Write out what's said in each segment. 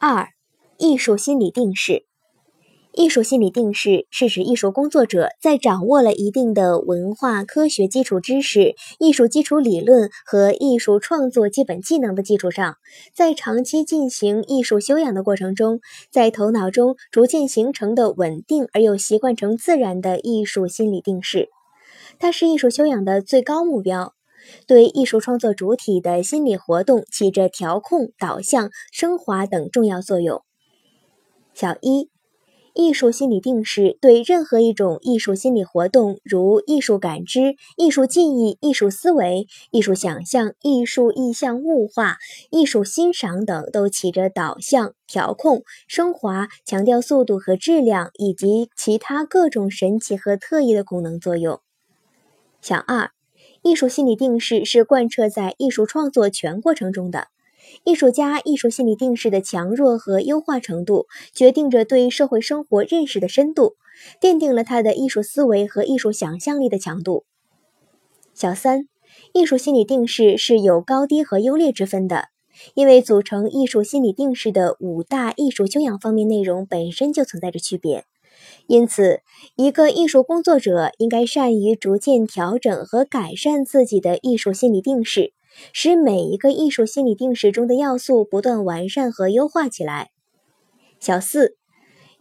二、艺术心理定势。艺术心理定势是指艺术工作者在掌握了一定的文化科学基础知识、艺术基础理论和艺术创作基本技能的基础上，在长期进行艺术修养的过程中，在头脑中逐渐形成的稳定而又习惯成自然的艺术心理定势。它是艺术修养的最高目标。对艺术创作主体的心理活动起着调控、导向、升华等重要作用。小一，艺术心理定势对任何一种艺术心理活动，如艺术感知、艺术记忆、艺术思维、艺术想象、艺术意象物化、艺术欣赏等，都起着导向、调控、升华、强调速度和质量，以及其他各种神奇和特异的功能作用。小二。艺术心理定势是贯彻在艺术创作全过程中的。艺术家艺术心理定势的强弱和优化程度，决定着对社会生活认识的深度，奠定了他的艺术思维和艺术想象力的强度。小三，艺术心理定势是有高低和优劣之分的，因为组成艺术心理定势的五大艺术修养方面内容本身就存在着区别。因此，一个艺术工作者应该善于逐渐调整和改善自己的艺术心理定势，使每一个艺术心理定势中的要素不断完善和优化起来。小四，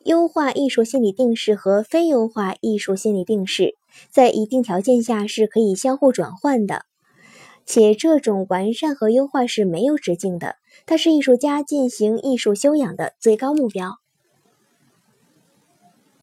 优化艺术心理定势和非优化艺术心理定势，在一定条件下是可以相互转换的，且这种完善和优化是没有止境的，它是艺术家进行艺术修养的最高目标。